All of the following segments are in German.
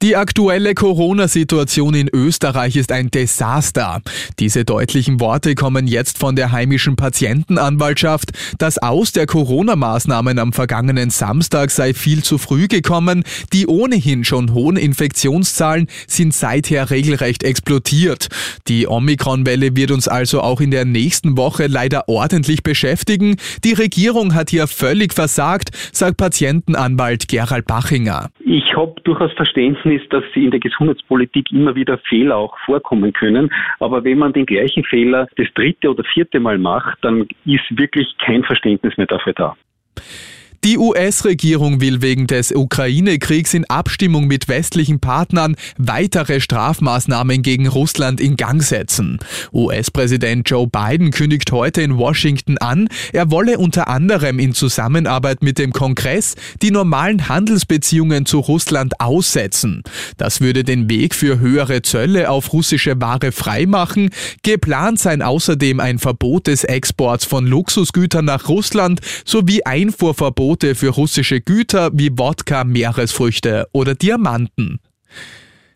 Die aktuelle Corona-Situation in Österreich ist ein Desaster. Diese deutlichen Worte kommen jetzt von der heimischen Patientenanwaltschaft. Das Aus der Corona-Maßnahmen am vergangenen Samstag sei viel zu früh gekommen. Die ohnehin schon hohen Infektionszahlen sind seither regelrecht explodiert. Die Omikron-Welle wird uns also auch in der nächsten Woche leider ordentlich beschäftigen. Die Regierung hat hier völlig versagt, sagt Patientenanwalt Gerald Bachinger. Ich habe durchaus Verständnis ist, dass in der Gesundheitspolitik immer wieder Fehler auch vorkommen können. Aber wenn man den gleichen Fehler das dritte oder vierte Mal macht, dann ist wirklich kein Verständnis mehr dafür da. Die US-Regierung will wegen des Ukraine-Kriegs in Abstimmung mit westlichen Partnern weitere Strafmaßnahmen gegen Russland in Gang setzen. US-Präsident Joe Biden kündigt heute in Washington an, er wolle unter anderem in Zusammenarbeit mit dem Kongress die normalen Handelsbeziehungen zu Russland aussetzen. Das würde den Weg für höhere Zölle auf russische Ware freimachen. Geplant sei außerdem ein Verbot des Exports von Luxusgütern nach Russland sowie Einfuhrverbot Verbote für russische Güter wie Wodka, Meeresfrüchte oder Diamanten.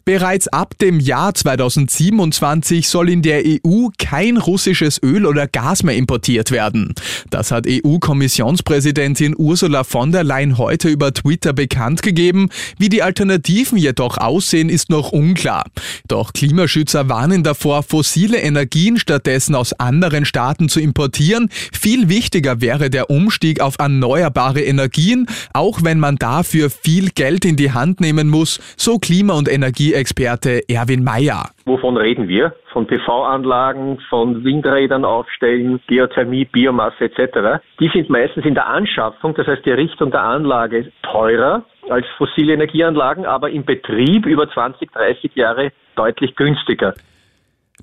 Bereits ab dem Jahr 2027 soll in der EU kein russisches Öl oder Gas mehr importiert werden. Das hat EU-Kommissionspräsidentin Ursula von der Leyen heute über Twitter bekannt gegeben. Wie die Alternativen jedoch aussehen, ist noch unklar. Doch Klimaschützer warnen davor, fossile Energien stattdessen aus anderen Staaten zu importieren. Viel wichtiger wäre der Umstieg auf erneuerbare Energien, auch wenn man dafür viel Geld in die Hand nehmen muss, so Klima- und Energie Energieexperte Erwin Mayer. Wovon reden wir? Von PV-Anlagen, von Windrädern aufstellen, Geothermie, Biomasse etc. Die sind meistens in der Anschaffung, das heißt die Errichtung der Anlage, teurer als fossile Energieanlagen, aber im Betrieb über 20, 30 Jahre deutlich günstiger.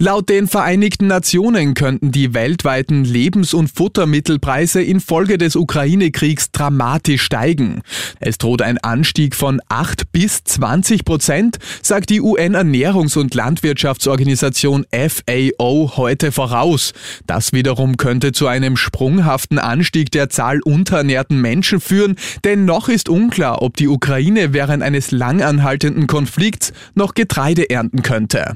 Laut den Vereinigten Nationen könnten die weltweiten Lebens- und Futtermittelpreise infolge des Ukraine-Kriegs dramatisch steigen. Es droht ein Anstieg von 8 bis 20 Prozent, sagt die UN-Ernährungs- und Landwirtschaftsorganisation FAO heute voraus. Das wiederum könnte zu einem sprunghaften Anstieg der Zahl unterernährten Menschen führen, denn noch ist unklar, ob die Ukraine während eines langanhaltenden Konflikts noch Getreide ernten könnte.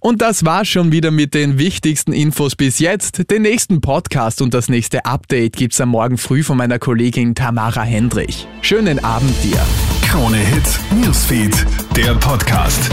Und das war schon wieder mit den wichtigsten Infos bis jetzt. Den nächsten Podcast und das nächste Update gibt's am Morgen früh von meiner Kollegin Tamara Hendrich. Schönen Abend dir. Krone Hits, Newsfeed, der Podcast.